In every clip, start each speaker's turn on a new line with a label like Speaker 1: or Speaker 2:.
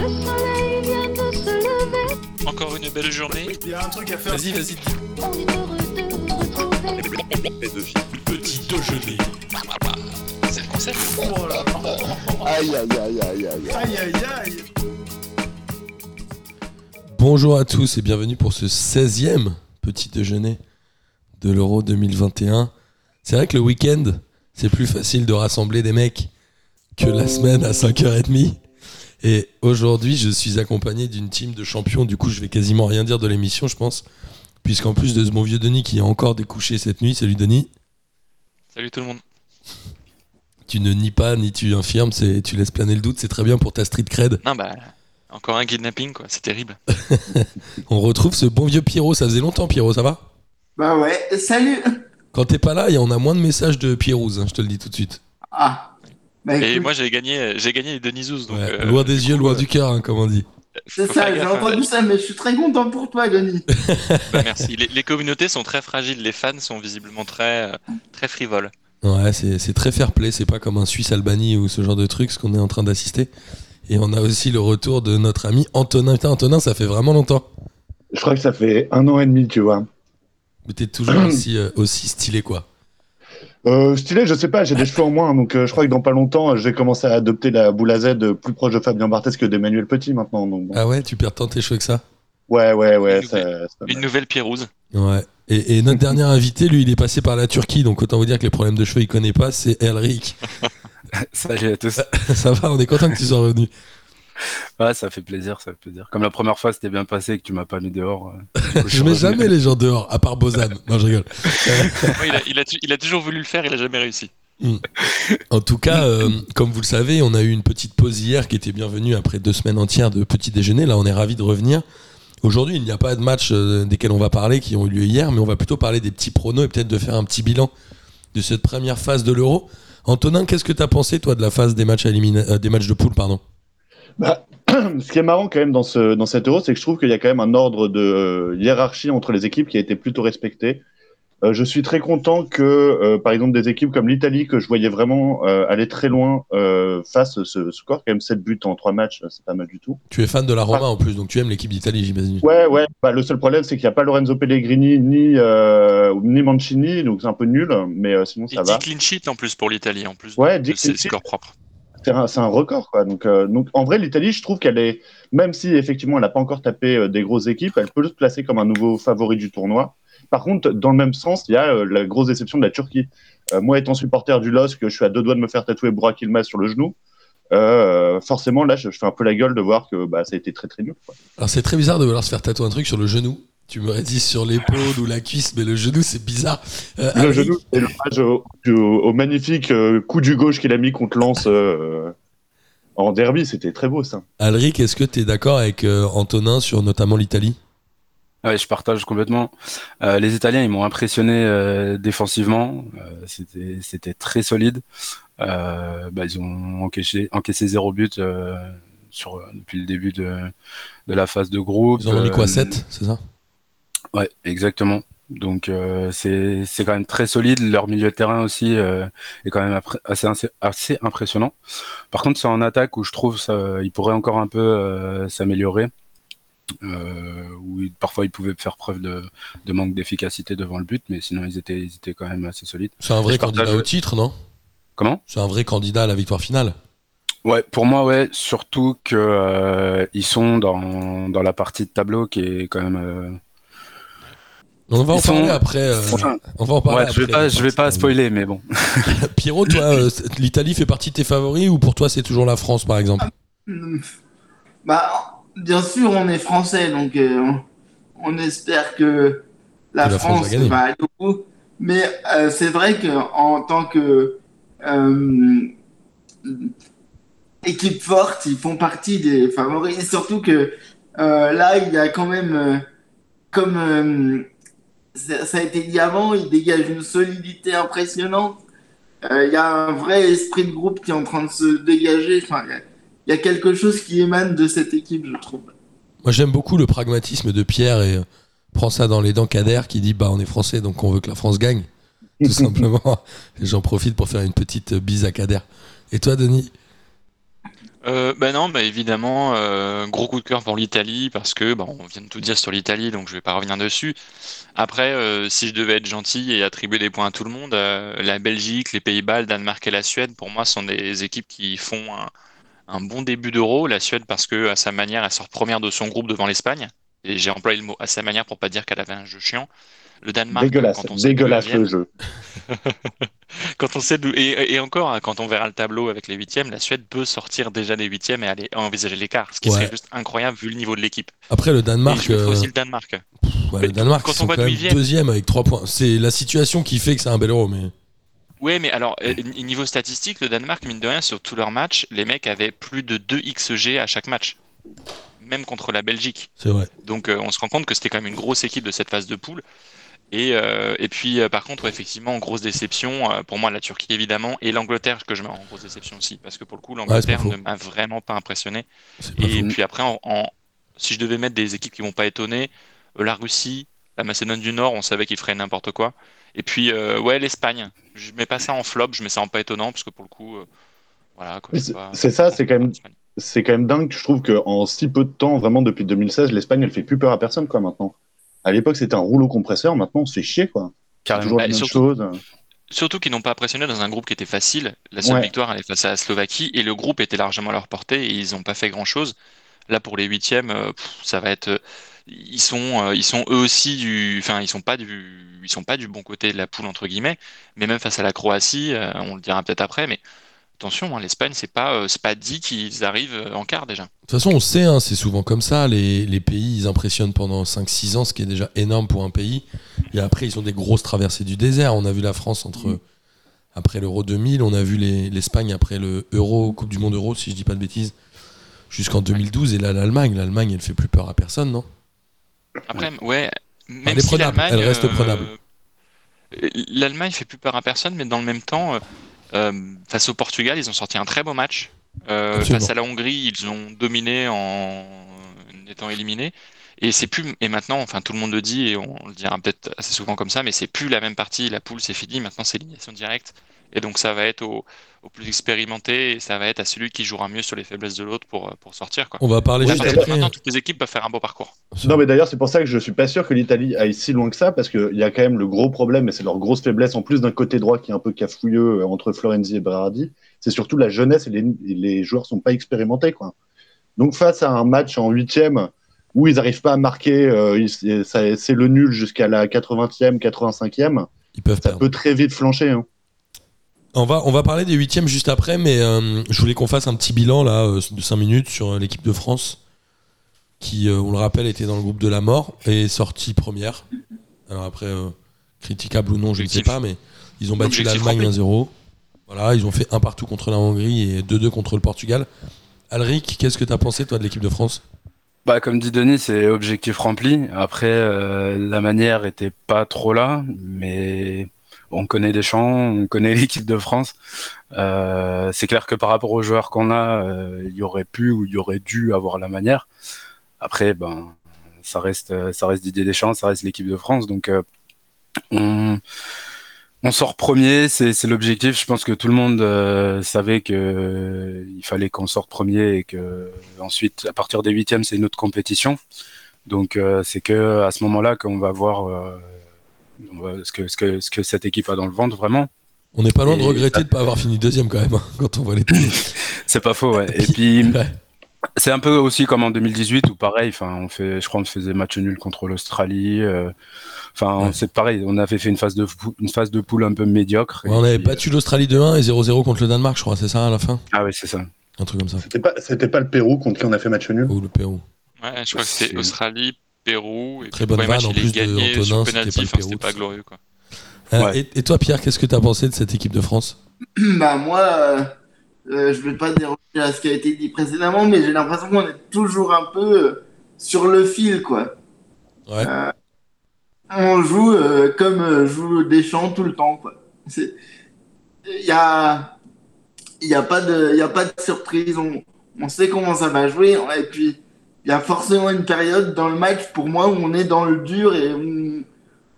Speaker 1: Le soleil vient de se lever.
Speaker 2: Encore une belle journée.
Speaker 3: Il y a un truc à faire.
Speaker 2: Vas-y, vas-y.
Speaker 1: On est heureux de vous retrouver.
Speaker 2: Petit déjeuner. C'est le concept.
Speaker 3: Oh là.
Speaker 4: Aïe aïe aïe aïe aïe.
Speaker 3: Aïe aïe aïe.
Speaker 5: Bonjour à tous et bienvenue pour ce 16e petit déjeuner de l'Euro 2021. C'est vrai que le week-end, c'est plus facile de rassembler des mecs que la semaine à 5h30. Et aujourd'hui, je suis accompagné d'une team de champions. Du coup, je vais quasiment rien dire de l'émission, je pense. Puisqu'en plus de ce bon vieux Denis qui a encore découché cette nuit, salut Denis,
Speaker 2: Salut tout le monde.
Speaker 5: tu ne nies pas ni tu infirmes, c'est- tu laisses planer le doute, c'est très bien pour ta street cred.
Speaker 2: Non, bah, encore un kidnapping, quoi. C'est terrible.
Speaker 5: On retrouve ce bon vieux Pierrot, ça faisait longtemps Pierrot, ça va?
Speaker 6: Bah ouais, salut
Speaker 5: Quand t'es pas là, il y en a moins de messages de Pierrouz, hein, je te le dis tout de suite.
Speaker 6: Ah bah
Speaker 2: Et moi, j'ai gagné, j'ai gagné les Denisous. Donc,
Speaker 5: Ouais,
Speaker 2: euh,
Speaker 5: loin des yeux,
Speaker 2: coup,
Speaker 5: loin
Speaker 2: euh,
Speaker 5: du cœur, hein, comme on dit.
Speaker 6: c'est ça, j'ai entendu
Speaker 2: hein.
Speaker 6: ça, mais je suis très content pour toi, Denis.
Speaker 2: Bah, merci. Les, les communautés sont très fragiles. Les fans sont visiblement très, euh, très frivoles.
Speaker 5: Ouais, c'est c'est très fair play, c'est pas comme un Suisse-Albanie ou ce genre de truc, ce qu'on est en train d'assister. Et on a aussi le retour de notre ami Antonin. Putain, Antonin, ça fait vraiment longtemps.
Speaker 4: Je crois que ça fait un an et demi, tu vois.
Speaker 5: Mais t'es toujours aussi, euh, aussi stylé, quoi.
Speaker 4: Euh, stylé, je sais pas, j'ai des cheveux en moins, donc euh, je crois que dans pas longtemps, je vais commencer à adopter la boule à Z euh, plus proche de Fabien Barthez que d'Emmanuel Petit maintenant. Donc, bon.
Speaker 5: Ah ouais, tu perds tant tes cheveux que ça?
Speaker 4: Ouais, ouais, ouais.
Speaker 2: Une
Speaker 4: ça-
Speaker 2: nouvelle-
Speaker 4: c'est pas
Speaker 2: Une nouvelle Pierrouse.
Speaker 5: Ouais. Et, et notre dernier invité, lui, il est passé par la Turquie, donc autant vous dire que les problèmes de cheveux, il connaît pas, c'est Elric.
Speaker 7: Salut à tous.
Speaker 5: ça va, on est content que tu sois revenu.
Speaker 7: Ouais, ça fait plaisir, ça fait plaisir. Comme la première fois, c'était bien passé et que tu m'as pas mis dehors. euh, coup,
Speaker 5: Je mets jamais les gens dehors, à part Bozan. Non, je rigole.
Speaker 2: Ouais, il, a, il a tu- il a toujours voulu le faire, il a jamais réussi.
Speaker 5: En tout cas, euh, comme vous le savez, on a eu une petite pause hier qui était bienvenue après deux semaines entières de petit déjeuner. Là, on est ravis de revenir. Aujourd'hui, il n'y a pas de match euh, desquels on va parler qui ont eu lieu hier, mais on va plutôt parler des petits pronos et peut-être de faire un petit bilan de cette première phase de l'Euro. Antonin, qu'est-ce que tu as pensé, toi, de la phase des matchs, à élimina- euh, des matchs de poule pardon?
Speaker 4: Bah, ce qui est marrant quand même dans, ce, dans cet euro, c'est que je trouve qu'il y a quand même un ordre de euh, hiérarchie entre les équipes qui a été plutôt respecté. Euh, je suis très content que, euh, par exemple, des équipes comme l'Italie, que je voyais vraiment euh, aller très loin, euh, fassent ce score. Quand même 7 buts en 3 matchs, c'est pas mal du tout.
Speaker 5: Tu es fan de la Roma en plus, donc tu aimes l'équipe d'Italie, j'imagine.
Speaker 4: Ouais, ouais. Bah, le seul problème, c'est qu'il n'y a pas Lorenzo Pellegrini ni, euh, ni Mancini, donc c'est un peu nul, mais euh, sinon
Speaker 2: Et
Speaker 4: ça
Speaker 2: 10
Speaker 4: va.
Speaker 2: clean sheets en plus pour l'Italie, en plus
Speaker 4: Ouais, 10 clean sheets.
Speaker 2: scores propres.
Speaker 4: C'est un, record, euh, donc, en vrai, l'Italie, je trouve qu'elle est, même si effectivement elle n'a pas encore tapé euh, des grosses équipes, elle peut se placer comme un nouveau favori du tournoi. Par contre, dans le même sens, il y a euh, la grosse déception de la Turquie. Moi, étant supporter du LOSC, je suis à deux doigts de me faire tatouer Burak Yilmaz sur le genou. Forcément, là, je, je fais un peu la gueule de voir que bah, ça a été très très nul. quoi.
Speaker 5: Alors, c'est très bizarre de vouloir se faire tatouer un truc sur le genou. Tu m'aurais dit sur l'épaule ou la cuisse, mais le genou, c'est bizarre. Euh,
Speaker 4: Le genou, c'est l'hommage au, au- au magnifique euh, coup du gauche qu'il a mis contre Lens euh, en derby. C'était très beau, ça.
Speaker 5: Alric, est-ce que tu es d'accord avec euh, Antonin sur notamment l'Italie?
Speaker 7: Ouais, je partage complètement. Euh, les Italiens, ils m'ont impressionné euh, défensivement. Euh, c'était, c'était très solide. Euh, bah, ils ont encaissé, encaissé zéro but euh, sur, depuis le début de, de la phase de groupe.
Speaker 5: Ils en ont mis quoi
Speaker 7: Euh,
Speaker 5: 7, c'est ça?
Speaker 7: Ouais, exactement. Donc euh, c'est c'est quand même très solide. Leur milieu de terrain aussi euh, est quand même assez, assez impressionnant. Par contre, c'est en attaque où je trouve ça, il pourrait encore un peu euh, s'améliorer. Où parfois ils pouvaient faire preuve de, de manque d'efficacité devant le but, mais sinon ils étaient ils étaient quand même assez solides.
Speaker 5: C'est un vrai
Speaker 7: partage-
Speaker 5: candidat au titre, non?
Speaker 7: Comment?
Speaker 5: C'est un vrai candidat à la victoire finale.
Speaker 7: Ouais, pour moi ouais, surtout que euh, ils sont dans dans la partie de tableau qui est quand même
Speaker 5: On va en
Speaker 7: sont-
Speaker 5: parler après. euh,
Speaker 7: Enfin,
Speaker 5: on va en parler
Speaker 7: ouais, je vais
Speaker 5: après.
Speaker 7: pas je vais pas spoiler, mais bon.
Speaker 5: Pierrot, toi, euh, l'Italie fait partie de tes favoris ou pour toi c'est toujours la France par exemple
Speaker 6: Hmm. Bah, bien sûr, on est français, donc euh, on, espère que la,
Speaker 5: Que la France
Speaker 6: France,
Speaker 5: va
Speaker 6: aller au bout. Mais euh, c'est vrai qu'en tant que euh, équipe forte, ils font partie des favoris. Et surtout que euh, là, il y a quand même, euh, comme euh, ça, a été dit avant, ils dégagent une solidité impressionnante. Euh, Il y a un vrai esprit de groupe qui est en train de se dégager. Enfin, il y a- il y a quelque chose qui émane de cette équipe, je trouve.
Speaker 5: Moi j'aime beaucoup le pragmatisme de Pierre et euh, prends ça dans les dents Kader qui dit bah on est français donc on veut que la France gagne. Tout simplement. J'en profite pour faire une petite bise à Kader. Et toi Denis?
Speaker 2: Euh, bah non, bah évidemment, euh, gros coup de cœur pour l'Italie parce que bah, on vient de tout dire sur l'Italie, donc je vais pas revenir dessus. Après, euh, si je devais être gentil et attribuer des points à tout le monde, euh, la Belgique, les Pays-Bas, le Danemark et la Suède, pour moi, sont des équipes qui font un, un bon début d'Euro. La Suède parce que à sa manière, elle sort première de son groupe devant l'Espagne. Et j'ai employé le mot à sa manière pour pas dire qu'elle avait un jeu chiant. Le Danemark,
Speaker 4: Dégueulasse,
Speaker 2: quand on sait
Speaker 4: dégueulasse le jeu.
Speaker 2: quand on sait et, et encore, hein, quand on verra le tableau avec les huitièmes, la Suède peut sortir déjà des huitièmes et aller envisager l'écart, ce qui
Speaker 5: Ouais.
Speaker 2: serait juste incroyable vu le niveau de l'équipe.
Speaker 5: Après, le Danemark,
Speaker 2: mettrais
Speaker 5: euh,
Speaker 2: aussi le Danemark.
Speaker 5: ouais, le Danemark
Speaker 2: quand
Speaker 5: ils
Speaker 2: on
Speaker 5: sont
Speaker 2: voit
Speaker 5: quand
Speaker 2: d'où
Speaker 5: même
Speaker 2: ils viennent.
Speaker 5: deuxième avec 3 points. C'est la situation qui fait que c'est un bel euro, mais
Speaker 2: Ouais, mais alors, euh, niveau statistique, le Danemark, mine de rien, sur tous leurs matchs, les mecs avaient plus de 2 XG à chaque match. Même contre la Belgique.
Speaker 5: c'est vrai.
Speaker 2: Donc euh, on se rend compte que c'était quand même une grosse équipe de cette phase de poule. Et, euh, et puis euh, par contre, effectivement, grosse déception, euh, pour moi la Turquie évidemment, et l'Angleterre que je mets en grosse déception aussi, parce que pour le coup l'Angleterre ne m'a vraiment pas impressionné. Et puis après, en, en- si je devais mettre des équipes qui m'ont pas étonné, euh, la Russie, la Macédoine du Nord, on savait qu'ils feraient n'importe quoi. Et puis euh, ouais, l'Espagne, je mets pas ça en flop, je mets ça en pas étonnant, parce que pour le coup, euh, voilà.
Speaker 4: C'est- ça, c'est quand même-. C'est quand même dingue, je trouve qu'en si peu de temps, vraiment depuis 2016, l'Espagne, elle fait plus peur à personne, quoi, maintenant. À l'époque, c'était un rouleau compresseur, maintenant, on se fait chier, quoi.
Speaker 7: Carrément.
Speaker 4: toujours
Speaker 2: Bah,
Speaker 4: la
Speaker 2: et
Speaker 4: même
Speaker 2: surtout-
Speaker 4: chose.
Speaker 2: Surtout qu'ils n'ont pas impressionné dans un groupe qui était facile. La seule
Speaker 4: Ouais.
Speaker 2: victoire, elle est face à la Slovaquie et le groupe était largement à leur portée et ils n'ont pas fait grand-chose. Là, pour les huitièmes, euh, ça va être. euh, Ils sont, euh, ils sont eux aussi du. Enfin, ils sont pas du. Ils sont pas du bon côté de la poule entre guillemets. Mais même face à la Croatie, on le dira peut-être après, mais attention, hein, l'Espagne, c'est pas, euh, c'est pas dit qu'ils arrivent euh, en quart déjà.
Speaker 5: De toute façon, on sait, hein, c'est souvent comme ça. Les, les pays, ils impressionnent pendant 5-6 ans, ce qui est déjà énorme pour un pays. Et après, ils ont des grosses traversées du désert. On a vu la France entre après l'Euro 2000, on a vu les- l'Espagne après le Euro, Coupe du Monde Euro, si je dis pas de bêtises, jusqu'en 2012. Et là, l'Allemagne, l'Allemagne, elle fait plus peur à personne, non?
Speaker 2: Après, ouais, même
Speaker 5: Elle est
Speaker 2: si
Speaker 5: prenable,
Speaker 2: l'Allemagne,
Speaker 5: elle reste prenable.
Speaker 2: euh, L'Allemagne fait plus peur à personne, mais dans le même temps, euh, euh, face au Portugal, ils ont sorti un très beau match. Euh, face à la Hongrie, ils ont dominé en étant éliminés. Et c'est plus, et maintenant, enfin, tout le monde le dit, et on le dira peut-être assez souvent comme ça, mais c'est plus la même partie. La poule, c'est fini. Maintenant, c'est élimination directe. Et donc, ça va être au, au plus expérimenté, et ça va être à celui qui jouera mieux sur les faiblesses de l'autre pour, pour sortir, quoi.
Speaker 5: On va parler juste après.
Speaker 2: maintenant, toutes les équipes peuvent faire un beau parcours.
Speaker 4: Non, mais d'ailleurs, c'est pour ça que je suis pas sûr que l'Italie aille si loin que ça, parce qu'il y a quand même le gros problème, et c'est leur grosse faiblesse, en plus d'un côté droit qui est un peu cafouilleux euh, entre Florenzi et Berardi, c'est surtout la jeunesse et les, les joueurs sont pas expérimentés, quoi. Donc, face à un match en huitième où ils n'arrivent pas à marquer, euh, c'est le nul jusqu'à la 80e, 85e,
Speaker 5: Ils peuvent
Speaker 4: ça
Speaker 5: perdre.
Speaker 4: peut très vite flancher. hein.
Speaker 5: On va, on va parler des huitièmes juste après, mais euh, je voulais qu'on fasse un petit bilan là euh, de 5 minutes sur euh, l'équipe de France, qui, euh, on le rappelle, était dans le groupe de la mort et est sortie première. Alors après, euh, critiquable ou non, je ne sais pas, mais ils ont battu l'Allemagne
Speaker 2: rempli.
Speaker 5: 1-0. Voilà, ils ont fait un partout contre la Hongrie et 2-2 contre le Portugal. Alric, qu'est-ce que tu as pensé toi de l'équipe de France?
Speaker 7: Bah, comme dit Denis, c'est objectif rempli. Après, euh, la manière était pas trop là, mais on connaît des champs, on connaît l'équipe de France. Euh, c'est clair que par rapport aux joueurs qu'on a, euh, il y aurait pu ou il y aurait dû avoir la manière. Après, ben, ça reste, ça reste Didier Deschamps, ça reste l'équipe de France, donc euh, on, sort premier, c'est l'objectif. Je pense que tout le monde euh, savait que euh, il fallait qu'on sorte premier et que ensuite, à partir des huitièmes, c'est une autre compétition. Donc euh, c'est que à ce moment-là qu'on va voir euh, ce, que, ce, que, ce que cette équipe a dans le ventre vraiment.
Speaker 5: On n'est pas loin de
Speaker 7: Et
Speaker 5: regretter de ne pas avoir fini deuxième quand même, hein, quand on voit les
Speaker 7: C'est pas faux, ouais. Et puis
Speaker 5: Ouais.
Speaker 7: c'est un peu aussi comme en 2018 où pareil, enfin on fait, je crois on faisait match nul contre l'Australie. euh, Enfin
Speaker 5: Ouais.
Speaker 7: c'est pareil, on avait fait une phase de une phase de poule un peu médiocre.
Speaker 5: Ouais, on avait
Speaker 7: puis,
Speaker 5: battu l'Australie 2-1 et 0-0 contre le Danemark, je crois, c'est ça à la fin?
Speaker 7: Euh, Ah oui c'est ça.
Speaker 5: Un truc comme ça.
Speaker 4: C'était pas, c'était pas le Pérou contre qui on a fait match nul?
Speaker 5: Ou le Pérou.
Speaker 2: Ouais, je crois que c'était
Speaker 7: C'est-
Speaker 2: Australie, Pérou. Et
Speaker 5: Très bonne vanne, en plus de Antonin,
Speaker 2: sur
Speaker 5: c'était pas
Speaker 2: glorieux, quoi.
Speaker 7: Ouais.
Speaker 5: et, et toi, Pierre, qu'est-ce que tu as pensé de cette équipe de France?
Speaker 6: Bah moi, euh, euh, je vais pas déroger à ce qui a été dit précédemment, mais j'ai l'impression qu'on est toujours un peu euh, sur le fil, quoi.
Speaker 5: Ouais.
Speaker 6: On joue euh, comme euh, joue Deschamps tout le temps, quoi. Il y a, il y a pas de, il y a pas de surprise. On, on sait comment ça va jouer, et puis y a forcément une période dans le match pour moi où on est dans le dur et où,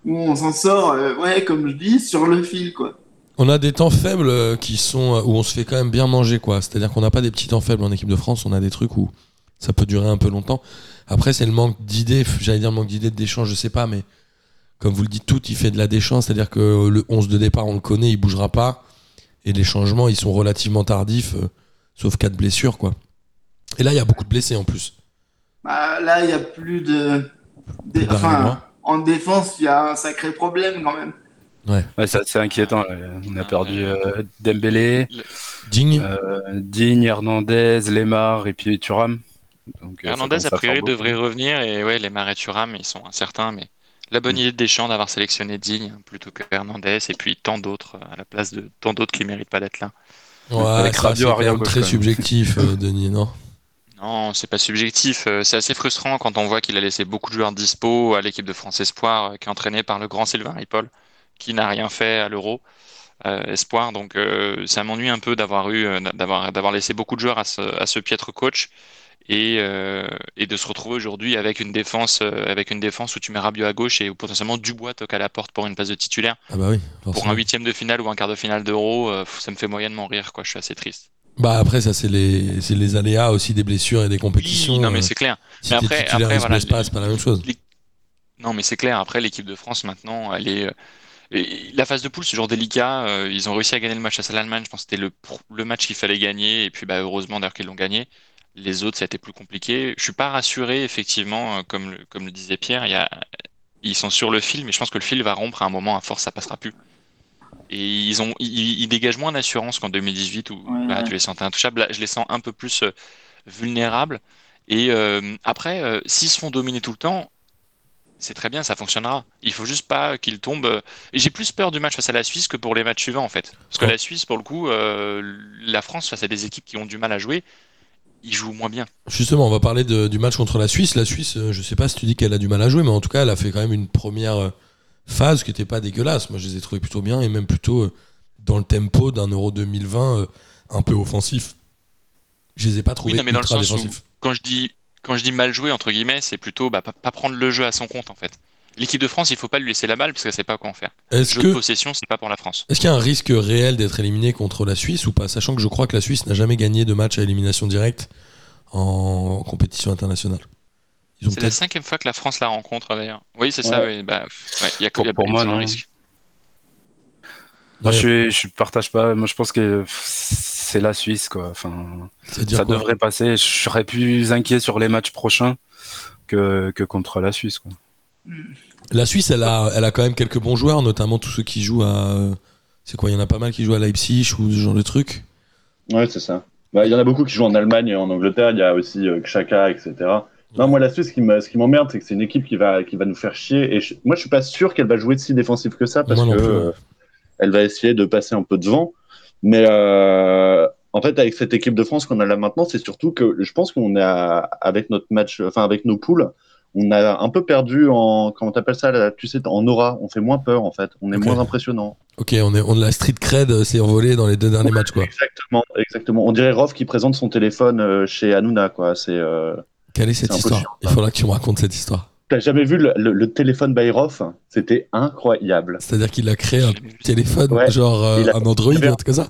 Speaker 6: on s'en sort, euh, ouais, comme je dis, sur le fil, quoi.
Speaker 5: On a des temps faibles euh, qui sont euh, où on se fait quand même bien manger, quoi. C'est-à-dire qu'on n'a pas des petits temps faibles en équipe de France. On a des trucs où ça peut durer un peu longtemps. Après, c'est le manque d'idées. J'allais dire manque d'idées de Deschamps, je sais pas, mais comme vous le dites tout, il fait de la déchance. C'est-à-dire que le 11 de départ, on le connaît, il bougera pas. Et les changements, ils sont relativement tardifs, sauf cas de blessure, quoi. Et là, il y a beaucoup de blessés en plus.
Speaker 6: Bah, là, il n'y a plus de. enfin, en défense, il y a un sacré problème quand même.
Speaker 7: Ouais, c'est c'est inquiétant. là. On a perdu euh, Dembélé,
Speaker 5: Digne.
Speaker 7: euh, Digne, Hernandez, Lemar et puis Thuram. Donc, euh,
Speaker 2: Hernandez, a priori, devrait revenir. Et ouais, les Marais Thuram, ils sont incertains. Mais la bonne idée de Deschamps d'avoir sélectionné Digne plutôt que Hernandez. Et puis tant d'autres euh, à la place de tant d'autres qui méritent pas d'être là.
Speaker 5: Ouais, c'est très subjectif, euh, Denis, non?
Speaker 2: Non, c'est pas subjectif. euh, C'est assez frustrant quand on voit qu'il a laissé beaucoup de joueurs dispo à l'équipe de France Espoir, euh, qui est entraînée par le grand Sylvain Ripoll, qui n'a rien fait à l'Euro euh, Espoir. Donc euh, ça m'ennuie un peu d'avoir eu, euh, d'avoir, d'avoir laissé beaucoup de joueurs à ce, à ce piètre coach et, euh, et de se retrouver aujourd'hui avec une défense, euh, avec une défense où tu mets Rabiot à gauche et où potentiellement Dubois toque à la porte pour une place de titulaire.
Speaker 5: Ah bah oui.
Speaker 2: Pour
Speaker 5: forcément.
Speaker 2: un huitième de finale ou un quart de finale d'Euro, euh, ça me fait moyennement rire, quoi. Je suis assez triste.
Speaker 5: Bah après, ça, c'est les, c'est les aléas aussi des blessures et des compétitions.
Speaker 2: Oui, non mais
Speaker 5: euh,
Speaker 2: c'est clair.
Speaker 5: si
Speaker 2: mais
Speaker 5: t'es
Speaker 2: après- après, voilà,
Speaker 5: pas, c'est pas la même chose.
Speaker 2: Non, mais c'est clair. Après, l'équipe de France, maintenant, elle est. euh, et la phase de poule, c'est toujours délicat. Euh, Ils ont réussi à gagner le match à l'Allemagne. Je pense que c'était le, le match qu'il fallait gagner. Et puis, bah, heureusement, d'ailleurs, qu'ils l'ont gagné. Les autres, ça a été plus compliqué. Je suis pas rassuré, effectivement, comme le, comme le disait Pierre. Il y a, ils sont sur le fil, mais je pense que le fil va rompre à un moment. À force, ça passera plus. Et ils ont, ils, ils dégagent moins d'assurance qu'en 2018 où
Speaker 6: Ouais,
Speaker 2: bah,
Speaker 6: ouais.
Speaker 2: tu les sentais intouchables. Là, je les sens un peu plus euh, vulnérables. Et euh, après, euh, s'ils se font dominer tout le temps, c'est très bien, ça fonctionnera. Il faut juste pas qu'ils tombent. Et j'ai plus peur du match face à la Suisse que pour les matchs suivants, en fait. Parce que
Speaker 5: Oh.
Speaker 2: la Suisse, pour le coup, euh, la France, face à des équipes qui ont du mal à jouer, ils jouent moins bien.
Speaker 5: Justement, on va parler de- du match contre la Suisse. La Suisse, je sais pas si tu dis qu'elle a du mal à jouer, mais en tout cas, elle a fait quand même une première euh, phase qui était pas dégueulasse. Moi, je les ai trouvés plutôt bien et même plutôt euh, dans le tempo d'un Euro 2020 euh, un peu offensif. Je les ai pas trouvés
Speaker 2: Oui, non, mais dans le
Speaker 5: ultra
Speaker 2: sens où-
Speaker 5: défensifs.
Speaker 2: Quand je dis, quand je dis mal joué, entre guillemets, c'est plutôt bah, pas, pas prendre le jeu à son compte, en fait. L'équipe de France, il faut pas lui laisser la balle parce qu'elle sait pas quoi en faire.
Speaker 5: Est-ce
Speaker 2: jeu de
Speaker 5: que
Speaker 2: possession, c'est pas pour la France.
Speaker 5: est-ce qu'il y a un risque réel d'être éliminé contre la Suisse ou pas Sachant que je crois que la Suisse n'a jamais gagné de match à élimination directe en compétition internationale? Ils ont
Speaker 2: C'est la cinquième fois que la France la rencontre, d'ailleurs. Oui, c'est ça, oui. Bah, ouais, il y a,
Speaker 7: Pour-
Speaker 2: il y a-
Speaker 7: pour moi, non.
Speaker 2: risque.
Speaker 7: Moi,
Speaker 5: Ouais.
Speaker 7: je, je partage pas. Moi, je pense que c'est la Suisse, quoi. Enfin, ça
Speaker 5: quoi
Speaker 7: devrait passer. Je serais plus inquiet sur les matchs prochains que, que contre la Suisse, quoi.
Speaker 5: La Suisse, elle a, elle a quand même quelques bons joueurs, notamment tous ceux qui jouent à. euh, C'est quoi Il y en a pas mal qui jouent à Leipzig ou ce genre de trucs.
Speaker 4: Ouais, c'est ça. Bah, Il y en a beaucoup qui jouent en Allemagne et en Angleterre. Il y a aussi euh, Xhaka, etc. Non, moi, la Suisse, ce qui m'emmerde, c'est que c'est une équipe qui va, qui va nous faire chier. Et je- moi, je suis pas sûr qu'elle va jouer si défensif que ça parce
Speaker 5: Moi
Speaker 4: que euh, elle va essayer de passer un peu devant. Mais euh, en fait, avec cette équipe de France qu'on a là maintenant, c'est surtout que je pense qu'on a, avec notre match, enfin, avec nos poules, on a un peu perdu en, comment t'appelles ça, là, tu sais, en aura. On fait moins peur, en fait. On est moins impressionnant.
Speaker 5: Ok, on est, on la street cred s'est envolée dans les deux derniers matchs, quoi.
Speaker 4: Exactement, exactement. On dirait Rof qui présente son téléphone euh, chez Hanouna, quoi. C'est. euh,
Speaker 5: Quelle est cette histoire
Speaker 4: chiant,
Speaker 5: Il faudra que tu me racontes cette histoire.
Speaker 4: T'as jamais vu le, le- le téléphone Bayroff C'était incroyable.
Speaker 5: C'est-à-dire qu'il a créé un téléphone,
Speaker 4: Ouais.
Speaker 5: genre euh,
Speaker 4: a-
Speaker 5: un Android,
Speaker 4: a-
Speaker 5: un truc comme ça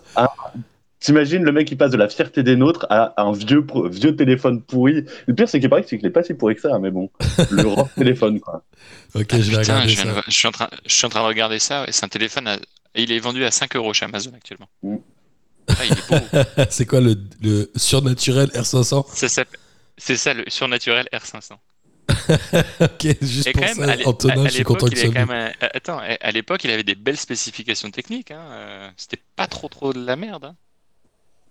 Speaker 4: T'imagines le mec qui passe de la fierté des nôtres à, à un vieux, vieux téléphone pourri. Le pire, c'est qu'il paraît que qu'il est pas si pourri que ça, mais bon. Le Rof téléphone, quoi.
Speaker 5: Ok,
Speaker 2: Ah,
Speaker 5: je vais
Speaker 2: putain,
Speaker 5: regarder
Speaker 2: je, viens
Speaker 5: ça.
Speaker 2: de- je suis en train, je suis en train de regarder ça. et C'est un téléphone. à- et il est vendu à 5 euros chez Amazon actuellement.
Speaker 4: Mm.
Speaker 2: Ah, il est beau.
Speaker 5: C'est quoi le, le surnaturel R500
Speaker 2: Ça s'appelle- C'est ça le surnaturel R500.
Speaker 5: Ok, juste
Speaker 2: Et
Speaker 5: pour
Speaker 2: quand
Speaker 5: ça, Antonin,
Speaker 2: à- à
Speaker 5: je suis content que sois
Speaker 2: quand
Speaker 5: venu.
Speaker 2: même un- Attends, à l'époque, il avait des belles spécifications techniques. Hein. euh, C'était pas trop trop de la merde. hein.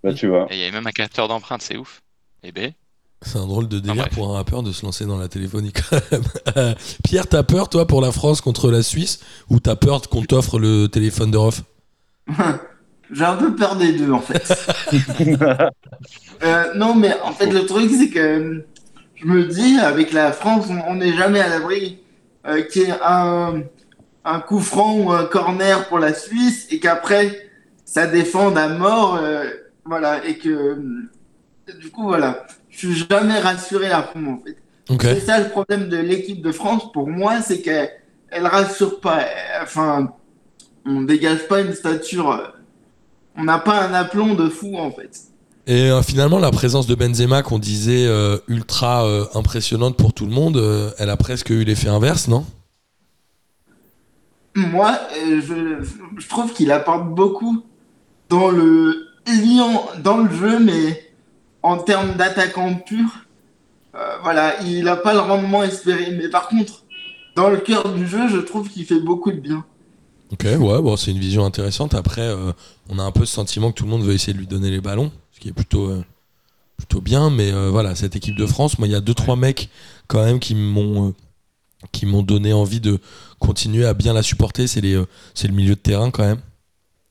Speaker 4: Bah, tu vois.
Speaker 2: Et il y avait même un capteur d'empreinte, c'est ouf. Eh ben,
Speaker 5: C'est un drôle de délire pour un rappeur de se lancer dans la téléphonie quand même. Euh, Pierre, t'as peur toi pour la France contre la Suisse ou t'as peur qu'on t'offre le téléphone de Rof?
Speaker 6: J'ai un peu peur des deux, en fait. Euh, non, mais en fait, le truc, c'est que euh, je me dis, avec la France, on- n'est jamais à l'abri euh, qu'il y ait un, un coup franc ou un corner pour la Suisse et qu'après, ça défende à mort. euh, voilà, et que euh, du coup, voilà, je suis jamais rassuré à fond, en fait. C'est ça le problème de l'équipe de France pour moi, c'est qu'elle elle rassure pas. Euh, Enfin, on dégage pas une stature. On n'a pas un aplomb de fou en fait.
Speaker 5: Et euh, finalement, la présence de Benzema, qu'on disait euh, ultra euh, impressionnante pour tout le monde, elle a presque eu l'effet inverse, non?
Speaker 6: Moi, je, je trouve qu'il apporte beaucoup dans le dans le jeu, mais en termes d'attaquant pur, voilà, il n'a pas le rendement espéré. Mais par contre, dans le cœur du jeu, je trouve qu'il fait beaucoup de bien.
Speaker 5: Ok, ouais, bon, c'est une vision intéressante. Après, euh, on a un peu ce sentiment que tout le monde veut essayer de lui donner les ballons, ce qui est plutôt, euh, plutôt bien. Mais euh, voilà, cette équipe de France, moi, il y a deux trois mecs quand même qui m'ont euh, qui m'ont donné envie de continuer à bien la supporter. C'est les, euh, c'est le milieu de terrain quand même.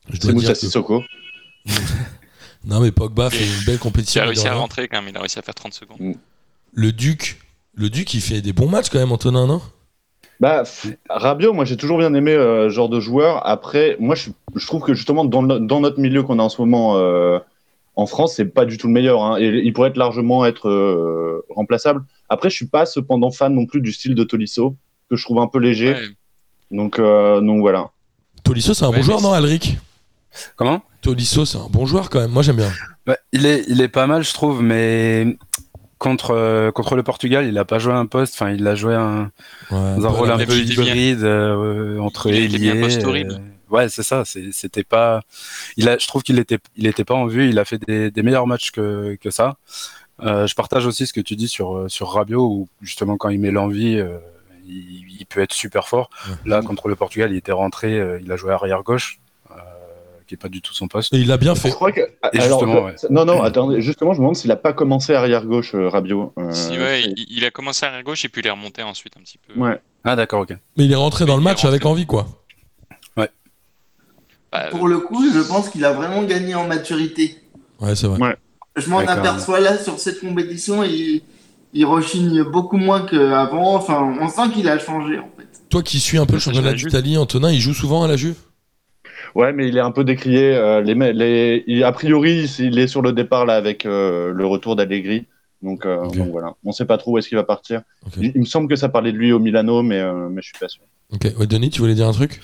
Speaker 5: Je
Speaker 4: C'est
Speaker 5: dois
Speaker 4: Moussa
Speaker 5: dire que-
Speaker 4: Sissoko.
Speaker 5: Non, mais Pogba fait une belle
Speaker 2: Il
Speaker 5: compétition.
Speaker 2: a réussi à rentrer quand même, il a réussi à faire 30 secondes.
Speaker 5: Le Duc, le Duc, il fait des bons matchs quand même, Antonin, non?
Speaker 4: Bah, Rabiot, moi j'ai toujours bien aimé euh, ce genre de joueur. Après, moi je, je trouve que justement dans, no- dans notre milieu qu'on a en ce moment euh, en France, c'est pas du tout le meilleur. hein. et il pourrait être largement être euh, remplaçable. Après, je suis pas cependant fan non plus du style de Tolisso, que je trouve un peu léger.
Speaker 2: Ouais.
Speaker 4: Donc, euh, donc voilà.
Speaker 5: Tolisso, c'est un
Speaker 2: Ouais,
Speaker 5: bon joueur, non, Alric?
Speaker 7: Comment?
Speaker 5: Tolisso, c'est un bon joueur quand même. Moi, j'aime bien.
Speaker 7: Bah, il, est, il est pas mal, je trouve, mais contre, euh, contre le Portugal, il a pas joué un poste. Enfin, il a joué un,
Speaker 5: Ouais,
Speaker 7: dans un rôle un peu hybride euh, entre
Speaker 2: Il
Speaker 7: ailier,
Speaker 2: poste horrible.
Speaker 7: euh, ouais, c'est ça. C'était pas. Il a, je trouve qu'il était, il était pas en vue. Il a fait des, des meilleurs matchs que, que ça. Euh, je partage aussi ce que tu dis sur sur Rabiot, où justement quand il met l'envie, euh, il, il peut être super fort.
Speaker 5: Ouais.
Speaker 7: Là, contre le Portugal, il était rentré, euh, il a joué arrière gauche, qui est pas du tout son poste.
Speaker 5: Et il l'a bien
Speaker 4: Je
Speaker 5: fait.
Speaker 4: crois que.
Speaker 7: Et
Speaker 4: alors,
Speaker 7: justement,
Speaker 4: que-
Speaker 7: ouais.
Speaker 4: Non, non, attendez, justement, je me demande s'il a pas commencé arrière gauche, euh, Rabiot. Euh,
Speaker 2: Si, ouais, il, il a commencé à gauche et puis il est remonté ensuite un petit peu.
Speaker 4: Ouais.
Speaker 7: Ah d'accord, ok.
Speaker 5: Mais il est rentré dans le match avec envie, quoi.
Speaker 2: Bah,
Speaker 6: Pour le coup, je pense qu'il a vraiment gagné en maturité.
Speaker 5: Ouais, c'est vrai.
Speaker 4: Ouais.
Speaker 6: Je m'en
Speaker 7: Ouais,
Speaker 6: aperçois là sur cette compétition, il, il rechigne beaucoup moins qu'avant. Enfin, on sent qu'il a changé en fait.
Speaker 5: Toi qui suis un peu le
Speaker 2: je
Speaker 5: championnat d'Italie, Antonin, il joue souvent à la Juve?
Speaker 4: Ouais, mais il est un peu décrié. euh, les, me- les, il- a priori, il est sur le départ là avec euh, le retour d'Allegri. Donc, euh, donc voilà, on sait pas trop où est-ce qu'il va partir. Il, il me semble que ça parlait de lui au Milano, mais, euh, mais je suis pas sûr.
Speaker 5: Ok. Ouais, Denis, tu voulais dire un truc?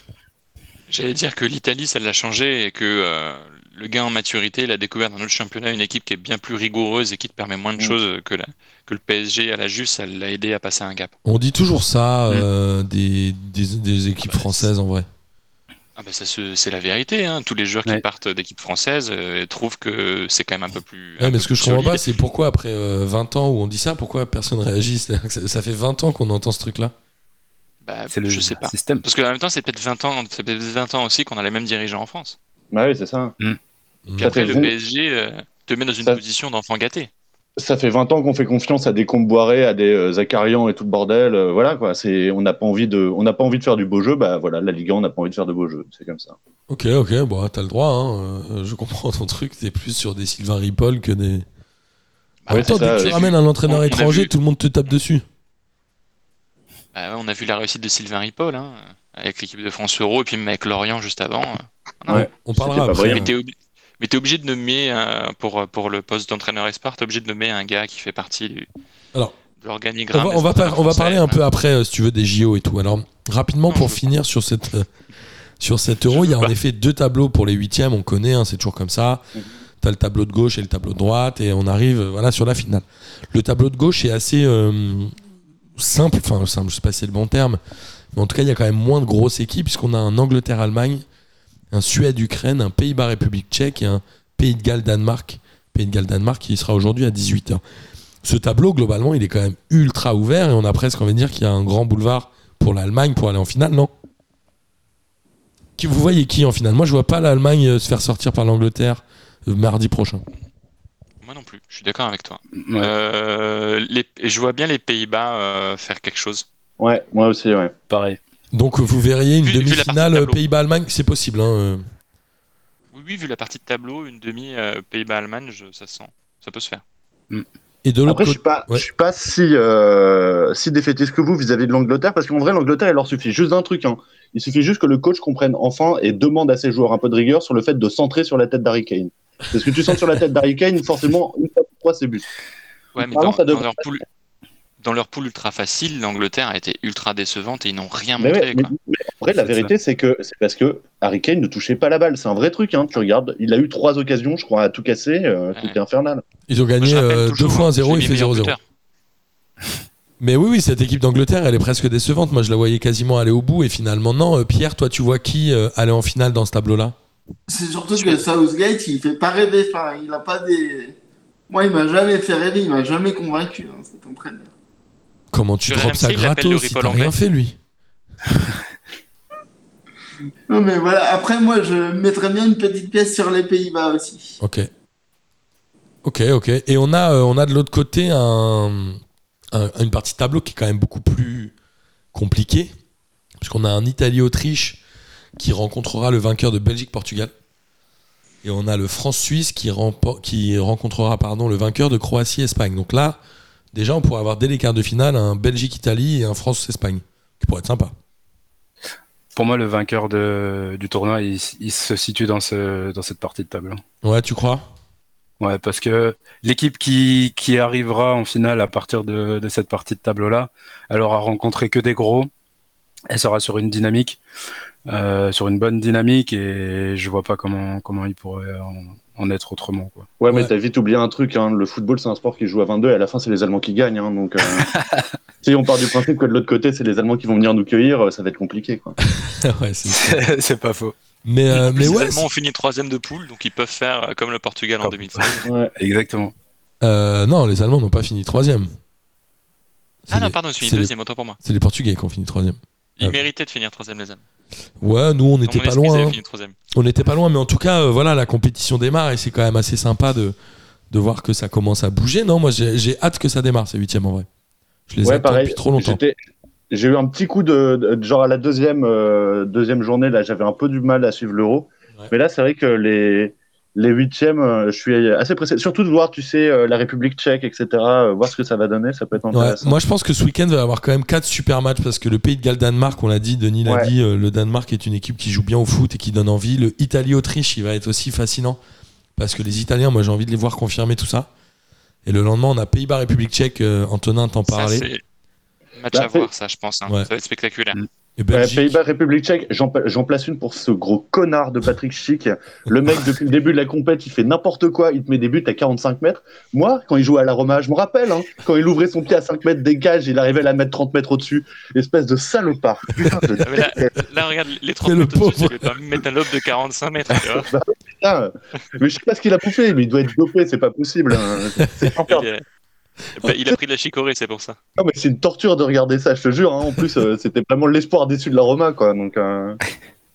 Speaker 2: J'allais dire que l'Italie, ça l'a changé et que euh, le gain en maturité, il a découvert dans notre championnat une équipe qui est bien plus rigoureuse et qui te permet moins de
Speaker 4: Mm.
Speaker 2: choses que, la, que le PSG à la Juve, ça l'a aidé à passer un gap.
Speaker 5: On dit toujours ça
Speaker 2: Mm.
Speaker 5: des, des, des équipes françaises, en vrai.
Speaker 2: Ah bah ça se- c'est la vérité, hein. tous les joueurs qui partent d'équipe française euh, trouvent que c'est quand même un peu plus. un
Speaker 5: mais
Speaker 2: peu
Speaker 5: ce que je comprends pas, c'est pourquoi après euh, 20 ans où on dit ça, pourquoi personne réagit? C'est-à-dire que ça, ça fait 20 ans qu'on entend ce truc-là.
Speaker 2: Bah,
Speaker 7: C'est le
Speaker 2: je sais pas.
Speaker 7: système.
Speaker 2: Parce qu'en même temps, c'est peut-être 20 ans, c'est peut-être 20 ans aussi qu'on a les mêmes dirigeants en France.
Speaker 4: Bah oui, c'est ça.
Speaker 2: Puis
Speaker 4: Ça
Speaker 2: après, le PSG euh, te met dans une
Speaker 4: Ça-
Speaker 2: position d'enfant gâté.
Speaker 4: Ça fait 20 ans qu'on fait confiance à des Comboiré, à des euh, Zakarian et tout le bordel. euh, voilà quoi. C'est, on n'a pas envie de, on n'a pas envie de faire du beau jeu. Bah voilà, la Ligue 1, on n'a pas envie de faire de beau jeu. C'est comme ça.
Speaker 5: Ok, ok, bon, t'as le droit, hein, euh, je comprends ton truc, t'es plus sur des Sylvain Ripoll que des.
Speaker 2: Bah,
Speaker 5: en même temps,
Speaker 4: c'est ça,
Speaker 5: dès que tu ramènes un entraîneur
Speaker 2: on-
Speaker 5: étranger,
Speaker 2: vu-
Speaker 5: tout le monde te tape dessus.
Speaker 2: Bah ouais, on a vu la réussite de Sylvain Ripoll hein, avec l'équipe de France Euro et puis même avec Lorient juste avant.
Speaker 4: Ouais.
Speaker 5: On parlera
Speaker 4: pas
Speaker 5: après.
Speaker 2: t'es mais t'es obligé de nommer, euh, pour, pour le poste d'entraîneur Esport, t'es obligé de nommer un gars qui fait partie du,
Speaker 5: Alors,
Speaker 2: de
Speaker 5: On
Speaker 2: l'organigramme.
Speaker 5: va, on va par- on va parler un peu après, euh, si tu veux, des JO et tout. Alors, rapidement, pour
Speaker 2: Non, je-
Speaker 5: finir sur cette, euh, sur cet euro, il y a en effet deux tableaux pour les huitièmes, on connaît, hein, c'est toujours comme ça.
Speaker 4: Mhm.
Speaker 5: Tu as le tableau de gauche et le tableau de droite, et on arrive euh, voilà, sur la finale. Le tableau de gauche est assez simple, enfin simple, je sais pas si c'est le bon terme, mais en tout cas, il y a quand même moins de grosses équipes, puisqu'on a un Angleterre-Allemagne, un Suède-Ukraine, un Pays-Bas-République tchèque et un Pays de Galles-Danemark. Pays de Galles-Danemark qui sera aujourd'hui à 18h. Ce tableau, globalement, il est quand même ultra ouvert et on a presque envie de dire qu'il y a un grand boulevard pour l'Allemagne pour aller en finale, non? Qui, Vous voyez qui en finale? Moi, je vois pas l'Allemagne euh, se faire sortir par l'Angleterre euh, mardi prochain.
Speaker 2: Moi non plus, je suis d'accord avec toi.
Speaker 7: Ouais.
Speaker 2: Euh, les- je vois bien les Pays-Bas euh, faire quelque chose.
Speaker 4: Ouais, moi aussi, ouais.
Speaker 7: Pareil.
Speaker 5: Donc, euh, vous verriez une demi-finale
Speaker 2: de
Speaker 5: euh. Pays-Bas-Allemagne, c'est possible. Hein, euh.
Speaker 2: Oui, oui, vu la partie de tableau, une demi euh, Pays-Bas-Allemagne, je- ça se sent. Ça peut se faire.
Speaker 5: Et de l'autre
Speaker 4: Après, je suis pas,
Speaker 5: Ouais.
Speaker 4: je suis pas si, euh, si défaitiste que vous vis-à-vis de l'Angleterre, parce qu'en vrai, l'Angleterre, il leur suffit juste d'un truc. Hein. Il suffit juste que le coach comprenne enfin et demande à ses joueurs un peu de rigueur sur le fait de centrer sur la tête d'Harry Kane. Parce que tu centres sur la tête d'Harry Kane, forcément, une fois pour trois, c'est but.
Speaker 2: Ouais, mais
Speaker 4: Pardon,
Speaker 2: dans,
Speaker 4: ça
Speaker 2: dans
Speaker 4: devrait
Speaker 2: leur poule, dans leur poule ultra facile, l'Angleterre a été ultra décevante et ils n'ont rien
Speaker 4: Mais,
Speaker 2: montré.
Speaker 4: ouais, mais-
Speaker 2: quoi.
Speaker 4: mais en vrai, la vérité, c'est que c'est parce que Harry Kane ne touchait pas la balle. C'est un vrai truc. Hein. Tu regardes, il a eu trois occasions, je crois, à tout casser. euh,
Speaker 2: Ouais.
Speaker 4: C'était infernal.
Speaker 5: Ils ont gagné
Speaker 2: je rappelle
Speaker 5: euh,
Speaker 2: toujours,
Speaker 5: deux fois
Speaker 2: hein,
Speaker 5: 1-0,
Speaker 2: j'ai
Speaker 5: il fait
Speaker 2: meilleur
Speaker 5: 0-0.
Speaker 2: buteur.
Speaker 5: Mais oui, oui, cette équipe d'Angleterre, elle est presque décevante. Moi, je la voyais quasiment aller au bout et finalement, non. Euh, Pierre, toi, tu vois qui euh, aller en finale dans ce tableau-là?
Speaker 6: C'est surtout que Southgate, il fait pas rêver. Enfin, il a pas des. Moi, il m'a jamais fait rêver, il m'a jamais convaincu, hein, cet entraîneur.
Speaker 5: Comment tu drops ça gratos si t'as rien fait, lui
Speaker 6: Non, mais voilà, après, moi, je mettrais bien une petite pièce sur les Pays-Bas aussi.
Speaker 5: Ok. Ok, ok. Et on a, euh, on a de l'autre côté un, un- une partie de tableau qui est quand même beaucoup plus compliquée. Puisqu'on a un Italie-Autriche qui rencontrera le vainqueur de Belgique-Portugal. Et on a le France-Suisse qui, qui rencontrera pardon, le vainqueur de Croatie-Espagne. Donc là, déjà, on pourrait avoir dès les quarts de finale un Belgique-Italie et un France-Espagne. Qui pourrait être sympa.
Speaker 7: Pour moi, le vainqueur de, du tournoi, il, il se situe dans, ce, dans cette partie de table.
Speaker 5: Ouais, tu crois?
Speaker 7: Ouais, parce que l'équipe qui, qui arrivera en finale à partir de, de cette partie de tableau-là, elle aura rencontré que des gros. Elle sera sur une dynamique, euh, sur une bonne dynamique, et je vois pas comment, comment il pourrait en, en être autrement. Quoi.
Speaker 4: Ouais, mais
Speaker 5: Ouais.
Speaker 4: t'as vite oublié un truc. Hein. Le football, c'est un sport qui joue à 22 et à la fin, c'est les Allemands qui gagnent. Hein. Donc, euh, si on part du principe que de l'autre côté, c'est les Allemands qui vont venir nous cueillir, euh, ça va être compliqué. Quoi.
Speaker 5: Ouais, c'est-
Speaker 7: pas faux.
Speaker 5: Mais, euh,
Speaker 2: En plus,
Speaker 5: mais
Speaker 2: les
Speaker 5: ouais,
Speaker 2: Allemands ont fini troisième de poule, donc ils peuvent faire euh, comme le Portugal en
Speaker 7: Comme-
Speaker 2: 2016.
Speaker 4: Ouais.
Speaker 7: Exactement.
Speaker 5: euh, non, les Allemands n'ont pas fini troisième. C'est
Speaker 2: Ah non,
Speaker 5: les-
Speaker 2: pardon, je suis
Speaker 5: c'est les-
Speaker 2: deuxième, autant pour moi.
Speaker 5: C'est les Portugais qui ont fini troisième.
Speaker 2: Ils
Speaker 5: Ah.
Speaker 2: méritaient de finir troisième, les Allemands.
Speaker 5: Ouais, nous on n'était pas loin. hein. On n'était pas loin, mais en tout cas, euh, voilà, la compétition démarre et c'est quand même assez sympa de, de voir que ça commence à bouger. Non, moi j'ai j'ai hâte que ça démarre, ces huitièmes en vrai. Je les
Speaker 4: Ouais,
Speaker 5: attends
Speaker 4: pareil.
Speaker 5: depuis trop longtemps.
Speaker 4: J'ai eu un petit coup de, de- genre à la deuxième, euh, deuxième journée, là, j'avais un peu du mal à suivre l'euro.
Speaker 5: Ouais.
Speaker 4: Mais là, c'est vrai que les, les huitièmes, euh, je suis assez pressé. Surtout de voir, tu sais, euh, la République tchèque, etc., euh, voir ce que ça va donner, ça peut être
Speaker 5: Ouais,
Speaker 4: intéressant.
Speaker 5: moi je pense que ce week-end va y avoir quand même quatre super matchs parce que le pays de Galles-Danemark, on l'a dit, Denis l'a
Speaker 4: Ouais.
Speaker 5: dit, le Danemark est une équipe qui joue bien au foot et qui donne envie. Le Italie-Autriche, il va être aussi fascinant parce que les Italiens, moi j'ai envie de les voir confirmer tout ça. Et le lendemain, on a Pays-Bas-République tchèque, euh, Antonin t'en
Speaker 2: Ça,
Speaker 5: parlait.
Speaker 2: c'est match
Speaker 4: Bah,
Speaker 2: à voir, ça, je pense. hein.
Speaker 5: Ouais.
Speaker 2: Ça va être spectaculaire.
Speaker 5: Belgique.
Speaker 4: Pays-Bas, République tchèque, j'en place une pour ce gros connard de Patrick Schick. Le mec, depuis le début de la compète, il fait n'importe quoi, il te met des buts à 45 mètres. Moi, quand il jouait à la Roma, je me rappelle, hein, quand il ouvrait son pied à 5 mètres des cages, il arrivait à la mettre 30 mètres au-dessus. Espèce de salopard. Putain,
Speaker 2: Ah, là, là, regarde, les 30
Speaker 5: C'est le
Speaker 2: mètres au-dessus, permet de mettre un lobe de 45 mètres. tu vois.
Speaker 4: Putain, mais je sais pas ce qu'il a bouffé, mais il doit être dopé, c'est pas possible. hein. C'est
Speaker 2: Il, Bah, il a pris de la chicorée, c'est pour ça.
Speaker 4: Non, mais c'est une torture de regarder ça, je te jure. hein. En plus, euh, c'était vraiment l'espoir déçu de la Roma, quoi. Donc, euh,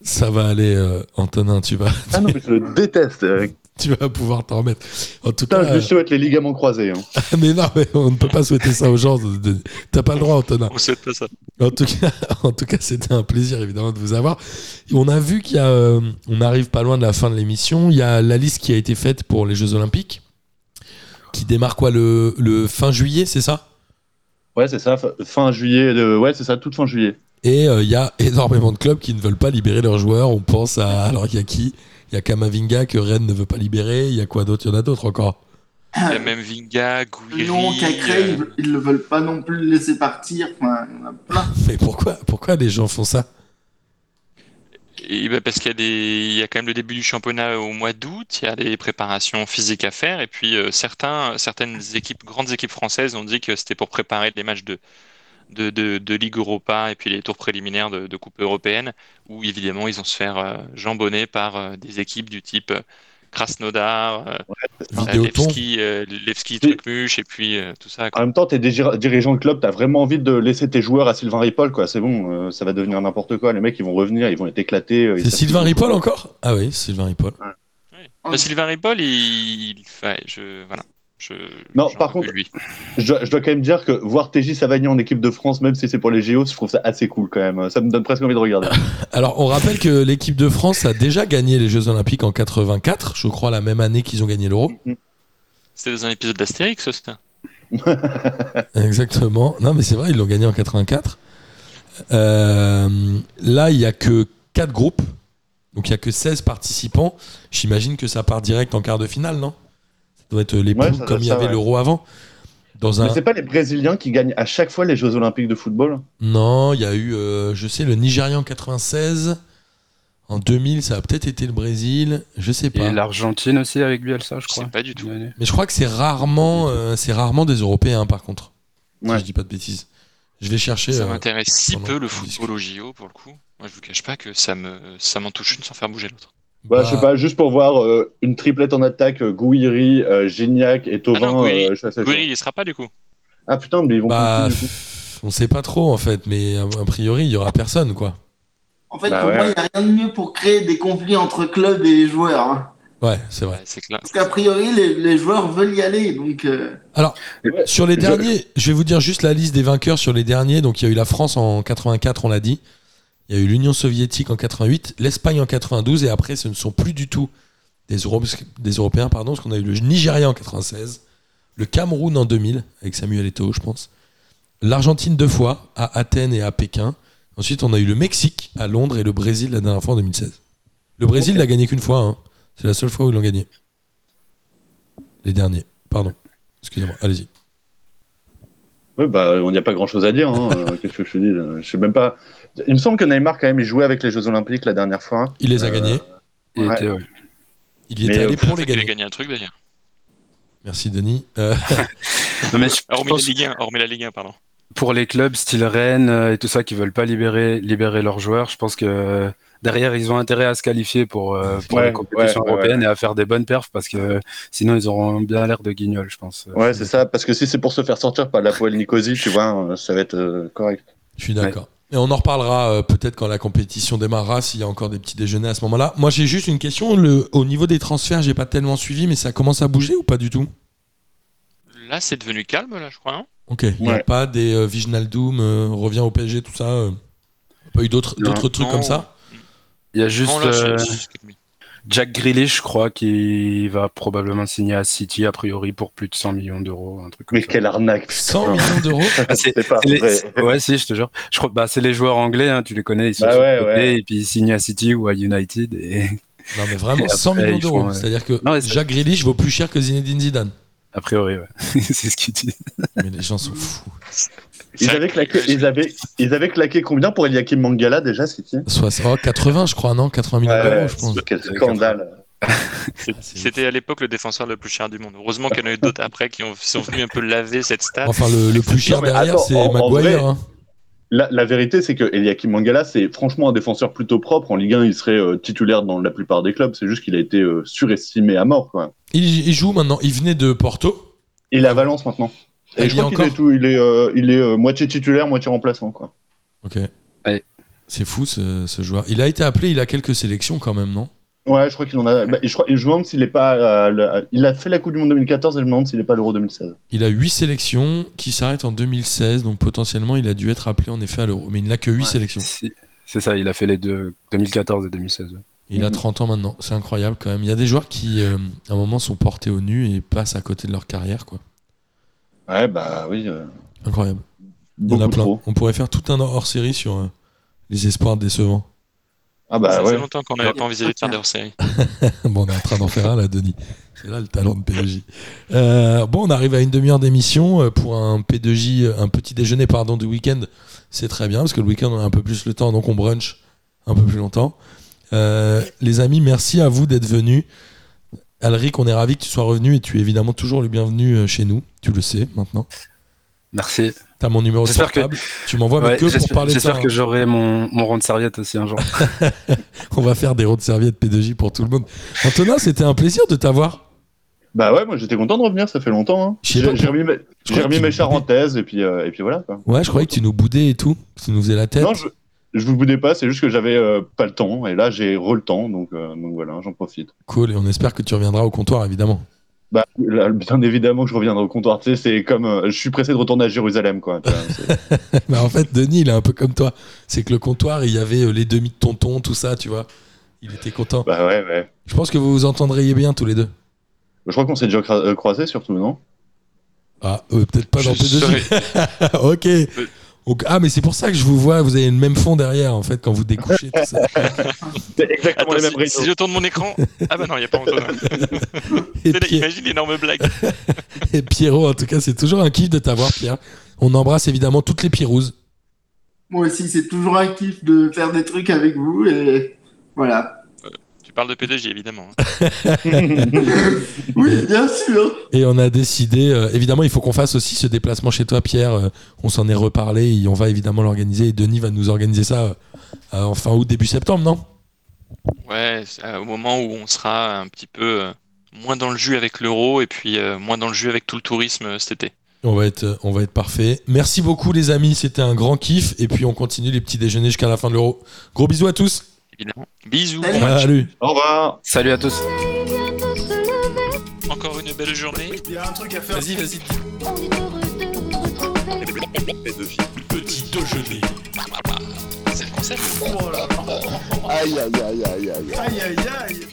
Speaker 5: Ça va aller, euh, Antonin, tu vas,
Speaker 4: ah non, mais je le déteste. Euh,
Speaker 5: tu vas pouvoir t'en remettre. En tout
Speaker 4: Putain,
Speaker 5: cas,
Speaker 4: je lui souhaite les ligaments croisés. hein.
Speaker 5: mais non, mais on ne peut pas souhaiter ça aux gens. de- T'as pas le droit, Antonin.
Speaker 2: On souhaite pas ça.
Speaker 5: En tout cas, en tout cas, c'était un plaisir évidemment de vous avoir. On a vu qu'il y a, euh, on arrive pas loin de la fin de l'émission. Il y a la liste qui a été faite pour les Jeux Olympiques, qui démarre quoi le, le fin juillet, c'est ça?
Speaker 4: Ouais, c'est ça, fin- juillet. de- Ouais, c'est ça, toute fin juillet.
Speaker 5: Et euh, il y a énormément de clubs qui ne veulent pas libérer leurs joueurs. On pense à, alors il y a qui? Il y a Kamavinga que Rennes ne veut pas libérer. Il y a quoi d'autre? Il y en a d'autres encore?
Speaker 2: Il y a même Vinga, Gouiri.
Speaker 6: Non, Cacré,
Speaker 2: euh,
Speaker 6: ils, ils ne veulent pas non plus le laisser partir. Enfin, il y en a plein.
Speaker 5: Mais pourquoi Pourquoi les gens font ça?
Speaker 2: Bah, parce qu'il y a quand même le début du championnat au mois d'août, il y a des préparations physiques à faire, et puis euh, certaines équipes, grandes équipes françaises ont dit que c'était pour préparer les matchs de, Ligue Europa et puis les tours préliminaires de, Coupe européenne, où évidemment ils vont se faire euh, jambonner par euh, des équipes du type Krasnodar, euh,
Speaker 5: Vidéoton.
Speaker 2: Levski, euh, Levski Trucmuche, et puis euh, tout ça.
Speaker 4: En même temps, t'es diri- dirigeant de club, t'as vraiment envie de laisser tes joueurs à Sylvain Ripoll, quoi. C'est bon, euh, ça va devenir n'importe quoi. Les mecs, ils vont revenir, ils vont être éclatés. euh,
Speaker 5: C'est Sylvain. Ripoll encore? Ah oui, Sylvain Ripoll.
Speaker 2: Ouais. Bah, Sylvain Ripoll, il, il- ouais, je, voilà, je,
Speaker 4: Non, par contre-
Speaker 2: lui.
Speaker 4: Je, dois- je dois quand même dire que voir TJ Savagny en équipe de France, même si c'est pour les JO, je trouve ça assez cool quand même. Ça me donne presque envie de regarder.
Speaker 5: Alors, on rappelle que l'équipe de France a déjà gagné les Jeux Olympiques en 84, je crois la même année qu'ils ont gagné l'Euro.
Speaker 2: C'était dans un épisode d'Astérix, ça.
Speaker 5: Exactement. Non, mais c'est vrai, ils l'ont gagné en 84. Euh, là, il y a que 4 groupes. Donc, il y a que 16 participants. J'imagine que ça part direct en quart de finale, non? Doit être les
Speaker 4: Ouais,
Speaker 5: comme il y avait
Speaker 4: ouais.
Speaker 5: l'Euro avant. Dans
Speaker 4: Mais
Speaker 5: un...
Speaker 4: c'est pas les Brésiliens qui gagnent à chaque fois les Jeux Olympiques de football
Speaker 5: Non, il y a eu, euh, je sais, le Nigeria en 96. En 2000, ça a peut-être été le Brésil. Je sais pas.
Speaker 7: Et l'Argentine aussi avec Bielsa, je
Speaker 2: Je
Speaker 7: crois.
Speaker 2: sais pas du tout.
Speaker 5: Mais je crois que c'est rarement, euh, c'est rarement des Européens, par contre. Si
Speaker 4: Ouais.
Speaker 5: je dis pas de bêtises. Je vais chercher.
Speaker 2: Ça
Speaker 5: euh,
Speaker 2: m'intéresse si peu le football au JO pour le coup. Moi, je vous cache pas que ça me ça m'en touche une sans faire bouger l'autre.
Speaker 4: Bah, je sais pas, juste pour voir euh, une triplette en attaque, euh, Gouiri, euh, Gignac et Tovin.
Speaker 2: Ah non, Gouiri-
Speaker 4: euh,
Speaker 2: Gouiri, il sera pas du coup.
Speaker 4: Ah putain, mais ils vont
Speaker 5: Bah,
Speaker 4: plus, du coup.
Speaker 5: pff, on sait pas trop en fait, mais a a priori, il y aura personne, quoi.
Speaker 6: En fait,
Speaker 4: Bah
Speaker 6: pour
Speaker 4: ouais.
Speaker 6: moi, il n'y a rien de mieux pour créer des conflits entre clubs et joueurs. hein.
Speaker 5: Ouais, c'est vrai.
Speaker 2: Clair.
Speaker 6: Parce qu'a priori, les, les joueurs veulent y aller. Donc, euh,
Speaker 5: Alors,
Speaker 4: Ouais,
Speaker 5: sur les
Speaker 4: je-
Speaker 5: derniers, je vais vous dire juste la liste des vainqueurs sur les derniers. Donc, il y a eu la France en 84, on l'a dit. Il y a eu l'Union soviétique en 88, l'Espagne en 92, et après, ce ne sont plus du tout des, Euro- des Européens, pardon, parce qu'on a eu le Nigeria en 96, le Cameroun en 2000, avec Samuel Eto'o, je pense, l'Argentine deux fois, à Athènes et à Pékin. Ensuite, on a eu le Mexique à Londres et le Brésil la dernière fois en 2016. Le Brésil l'a gagné qu'une fois, hein. c'est la seule fois où ils l'ont gagné. Les derniers, pardon. Excusez-moi, allez-y.
Speaker 4: Ouais, bah, on n'y a pas grand chose à dire. hein, euh, Qu'est-ce que je te dis là Je sais même pas. Il me semble que Neymar, quand même, il jouait avec les Jeux Olympiques la dernière fois.
Speaker 5: Il les a
Speaker 4: Euh,
Speaker 5: gagnés.
Speaker 7: Il
Speaker 4: Ouais.
Speaker 7: était, ouais.
Speaker 5: Il y
Speaker 4: Mais,
Speaker 5: était
Speaker 4: euh,
Speaker 5: allé pour les
Speaker 2: Il a
Speaker 5: gagner.
Speaker 2: gagné un truc d'ailleurs.
Speaker 5: Merci Denis. Euh,
Speaker 7: Non, mais je- je
Speaker 2: Hormis
Speaker 7: pense
Speaker 2: la Ligue 1, hormis la Ligue 1, pardon.
Speaker 7: pour les clubs style Rennes euh, et tout ça qui veulent pas libérer, libérer leurs joueurs, je pense que euh, derrière ils ont intérêt à se qualifier pour, euh, pour
Speaker 4: Ouais,
Speaker 7: les compétitions
Speaker 4: ouais, ouais,
Speaker 7: européennes et à faire des bonnes perfs parce que euh, sinon ils auront bien l'air de guignols, je pense.
Speaker 4: Ouais, c'est ça. Parce que si c'est pour se faire sortir par la poêle Nicosie, tu vois, euh, ça va être euh, correct.
Speaker 5: je suis d'accord. Et on en reparlera euh, peut-être quand la compétition démarrera, s'il y a encore des petits déjeuners à ce moment-là. Moi, j'ai juste une question. Le, au niveau des transferts, j'ai pas tellement suivi, mais ça commence à bouger ou pas du tout?
Speaker 2: Là, c'est devenu calme, là, je crois. hein
Speaker 5: Ok. Il n'y a pas des euh, Viginaldoum, euh, revient au PSG, tout ça. euh, pas eu d'autres trucs
Speaker 2: Non.
Speaker 5: comme ça?
Speaker 7: Il y a juste
Speaker 2: Non, là, c'est-
Speaker 7: euh, Jack Grealish, je crois, qui va probablement signer à City a priori pour plus de 100 millions d'euros, un truc comme
Speaker 4: Mais
Speaker 7: ça.
Speaker 4: quelle arnaque. putain.
Speaker 5: 100 millions d'euros
Speaker 7: Ah, c'est-
Speaker 4: pas
Speaker 7: les-
Speaker 4: vrai.
Speaker 7: Ouais, si, je te jure. Je crois, bah, c'est les joueurs anglais, hein, tu les connais, ils sont
Speaker 4: Bah
Speaker 7: sur
Speaker 4: ouais,
Speaker 7: le côté,
Speaker 4: ouais.
Speaker 7: et puis ils signent à City ou à United. Et...
Speaker 5: Non, mais vraiment,
Speaker 7: Et
Speaker 5: 100
Speaker 7: après,
Speaker 5: millions d'euros.
Speaker 7: ouais.
Speaker 5: C'est-à-dire que
Speaker 7: Non,
Speaker 5: Jacques Grealish vaut plus cher que Zinedine Zidane.
Speaker 7: A priori, ouais. c'est ce qu'ils disent.
Speaker 5: Mais les gens sont fous.
Speaker 4: Ils
Speaker 2: C'est
Speaker 4: avaient,
Speaker 2: vrai que-
Speaker 4: claqué, ils, avaient, ils avaient claqué combien pour Eliakim Mangala déjà, City
Speaker 5: 60, oh, 80, je crois, non 80 millions
Speaker 4: Ouais,
Speaker 5: d'euros, je pense.
Speaker 4: Quel scandale.
Speaker 2: c'est C'était à l'époque le défenseur le plus cher du monde. Heureusement qu'il y en a eu d'autres après qui ont, sont venus un peu laver cette stat.
Speaker 5: Enfin, le, le plus cher derrière, c'est Maguire.
Speaker 4: vrai-
Speaker 5: hein.
Speaker 4: La, la vérité, c'est que Eliakim Mangala, c'est franchement un défenseur plutôt propre. En Ligue 1, il serait euh, titulaire dans la plupart des clubs. C'est juste qu'il a été euh, surestimé à mort. Quoi.
Speaker 5: Il, il joue maintenant. Il venait de Porto.
Speaker 4: Il est à Valence maintenant. Et
Speaker 5: il
Speaker 4: je crois qu'il est, tout, il est, euh, il est euh, moitié titulaire, moitié remplaçant. Quoi.
Speaker 5: Ok.
Speaker 7: Ouais.
Speaker 5: C'est fou ce, ce joueur. Il a été appelé, il a quelques sélections quand même, non?
Speaker 4: Ouais, je crois qu'il en a. bah, je, crois, je me demande s'il est pas. euh, le- il a fait la Coupe du Monde 2014 et je me demande s'il est pas à l'Euro 2016.
Speaker 5: Il a 8 sélections qui s'arrêtent en 2016, donc potentiellement il a dû être appelé en effet à l'Euro. Mais il n'a que 8
Speaker 7: Ouais.
Speaker 5: sélections.
Speaker 7: C'est ça, il a fait les deux, 2014 et 2016. ouais.
Speaker 5: Il a
Speaker 4: Mhm.
Speaker 5: 30 ans maintenant. C'est incroyable quand même. Il y a des joueurs qui, euh, à un moment, sont portés au nu et passent à côté de leur carrière, quoi.
Speaker 4: Ouais, bah oui. euh,
Speaker 5: Incroyable. Il y en a
Speaker 4: beaucoup
Speaker 5: plein.
Speaker 4: trop.
Speaker 5: On pourrait faire tout un hors-série sur euh, les espoirs décevants.
Speaker 4: Ah bah
Speaker 2: ça
Speaker 4: ouais.
Speaker 2: fait longtemps qu'on n'avait pas envisagé de faire des hors-séries.
Speaker 5: bon, on est en train d'en faire un là, Denis. C'est là le talent de P2J. Euh, bon, on arrive à une demi-heure d'émission euh, pour un P2J, euh, un petit déjeuner pardon du week-end. C'est très bien parce que le week-end on a un peu plus le temps, donc on brunch un peu plus longtemps. Euh, les amis, merci à vous d'être venus. Alric, on est ravi que tu sois revenu et tu es évidemment toujours le bienvenu euh, chez nous. Tu le sais maintenant.
Speaker 7: Merci.
Speaker 5: T'as mon numéro de
Speaker 7: J'espère que-
Speaker 5: portable. Tu m'envoies mais
Speaker 7: Ouais,
Speaker 5: que pour parler de ça.
Speaker 7: j'espère que j'aurai mon, mon rond de serviette aussi un jour.
Speaker 5: On va faire des routes serviettes P2J pour tout le monde. Antonin, c'était un plaisir de t'avoir.
Speaker 4: Bah ouais, moi j'étais content de revenir, ça fait longtemps. Hein. J'ai remis, mes- remis mes charentaises et puis, euh, et puis voilà. Quoi.
Speaker 5: Ouais, je croyais que tu nous boudais et tout. que Tu nous faisais la tête.
Speaker 4: Non, je, je vous boudais pas, c'est juste que j'avais euh, pas le temps et là j'ai re le temps, donc, euh, donc voilà, j'en profite.
Speaker 5: Cool, et on espère que tu reviendras au comptoir, évidemment.
Speaker 4: Bah, là, bien évidemment que je reviendrai au comptoir, tu sais, c'est comme. euh, je suis pressé de retourner à Jérusalem, quoi.
Speaker 5: bah, en fait, Denis, il est un peu comme toi. C'est que le comptoir, il y avait euh, les demi de tonton, tout ça, tu vois. Il était content.
Speaker 4: bah ouais, ouais.
Speaker 5: Je pense que vous vous entendriez bien tous les deux.
Speaker 4: Je crois qu'on s'est déjà croisés surtout, non?
Speaker 5: Ah, euh, peut-être pas dans
Speaker 2: Je
Speaker 5: P2J. ok. Donc- ah, mais c'est pour ça que je vous vois, vous avez le même fond derrière, en fait, quand vous découchez tout ça.
Speaker 4: C'est exactement
Speaker 2: Attends,
Speaker 4: les mêmes
Speaker 2: si, je tourne mon écran. Ah bah non, il n'y a pas Antonin.
Speaker 5: Et,
Speaker 2: C'est là,
Speaker 5: Pierre-
Speaker 2: Imagine l'énorme blague.
Speaker 5: et Pierrot, en tout cas, c'est toujours un kiff de t'avoir, Pierre. On embrasse évidemment toutes les Pirouses.
Speaker 6: Moi aussi, c'est toujours un kiff de faire des trucs avec vous et voilà.
Speaker 2: Tu parles de PDG, évidemment. hein.
Speaker 6: Oui, bien sûr.
Speaker 5: Et on a décidé, euh, évidemment, il faut qu'on fasse aussi ce déplacement chez toi, Pierre. Euh, on s'en est reparlé et on va évidemment l'organiser. Et Denis va nous organiser ça euh, en fin août, début septembre, non?
Speaker 2: Ouais, euh, au moment où on sera un petit peu euh, moins dans le jus avec l'euro et puis euh, moins dans le jus avec tout le tourisme euh, cet été.
Speaker 5: on va, être, on va être parfait. Merci beaucoup, les amis. C'était un grand kiff. Et puis, on continue les petits déjeuners jusqu'à la fin de l'euro. Gros bisous à tous.
Speaker 2: Évidemment. Bisous.
Speaker 6: Salut.
Speaker 5: Salut.
Speaker 4: Au revoir.
Speaker 7: Salut à tous.
Speaker 2: Encore une belle journée.
Speaker 3: Il y a un truc à faire.
Speaker 5: Vas-y, vas-y.
Speaker 1: On est heureux de vous retrouver.
Speaker 5: Petit déjeuner.
Speaker 2: C'est le concept.
Speaker 3: Oh là là.
Speaker 8: Aïe, aïe, aïe, aïe, aïe.
Speaker 3: Aïe aïe aïe.